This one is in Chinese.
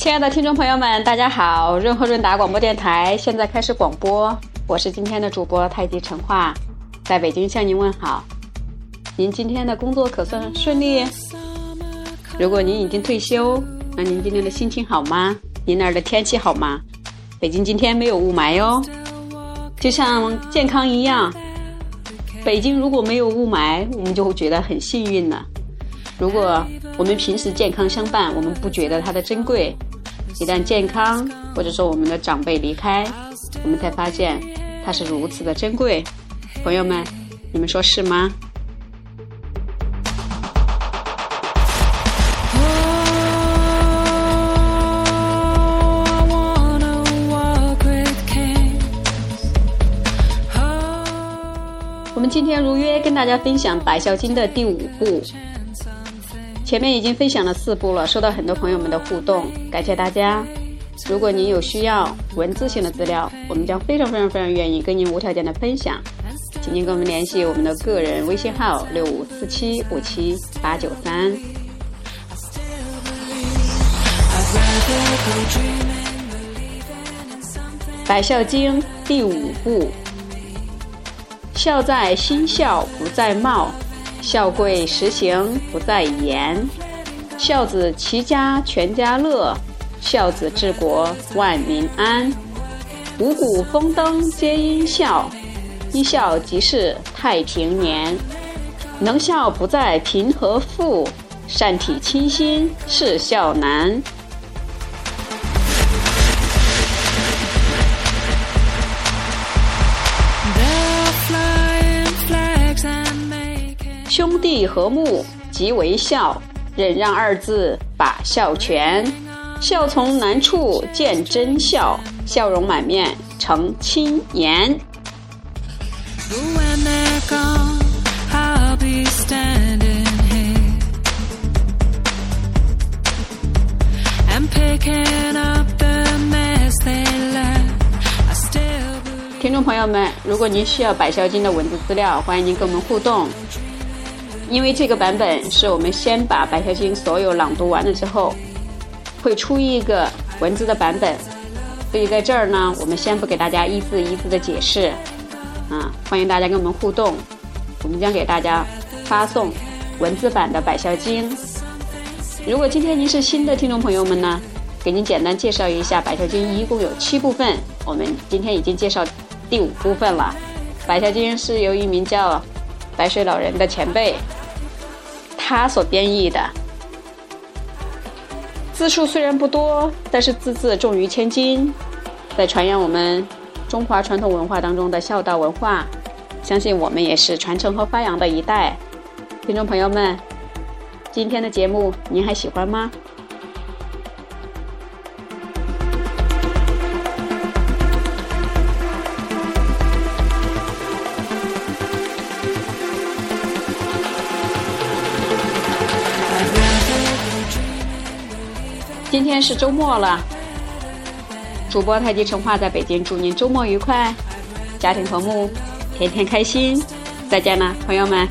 亲爱的听众朋友们，大家好！润和润达广播电台现在开始广播，我是今天的主播太极陈化，在北京向您问好。您今天的工作可算顺利？如果您已经退休，那您今天的心情好吗？您那儿的天气好吗？北京今天没有雾霾哟，就像健康一样，北京如果没有雾霾，我们就会觉得很幸运了。如果我们平时健康相伴，我们不觉得它的珍贵。一旦健康，或者说我们的长辈离开，我们才发现它是如此的珍贵。朋友们，你们说是吗？我们今天如约跟大家分享《百孝经》的第五部。前面已经分享了四部了，收到很多朋友们的互动，感谢大家。如果您有需要文字性的资料，我们将非常非常非常愿意跟您无条件的分享，请您跟我们联系我们的个人微信号六五四七五七八九三。《百孝经》第五部：孝在心孝，不在貌。孝贵实行不在言，孝子齐家全家乐，孝子治国万民安。五谷丰登皆因孝，一孝即是太平年。能孝不在贫和富，善体亲心是孝难。兄弟和睦即为孝，忍让二字把孝全。孝从难处见真孝，笑容满面成亲颜。听众朋友们，如果您需要《百孝经》的文字资料，欢迎您跟我们互动。因为这个版本是我们先把《百孝经》所有朗读完了之后，会出一个文字的版本，所以在这儿呢，我们先不给大家一字一字的解释，啊，欢迎大家跟我们互动，我们将给大家发送文字版的《百孝经》。如果今天您是新的听众朋友们呢，给您简单介绍一下《百孝经》一共有七部分，我们今天已经介绍第五部分了，《百孝经》是由一名叫白水老人的前辈。他所编译的字数虽然不多，但是字字重于千金，在传扬我们中华传统文化当中的孝道文化。相信我们也是传承和发扬的一代。听众朋友们，今天的节目您还喜欢吗？今天是周末了主播太极陈化在北京祝您周末愉快家庭和睦天天开心再见了朋友们。